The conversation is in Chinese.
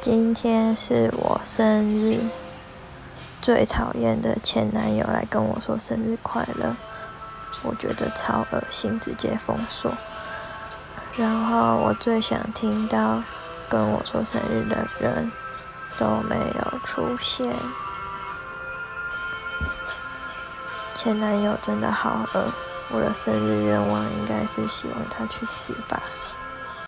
今天是我生日，最讨厌的前男友来跟我说生日快乐，我觉得超恶心，直接封锁。然后我最想听到跟我说生日的人都没有出现。前男友真的好恶，我的生日愿望应该是希望他去死吧。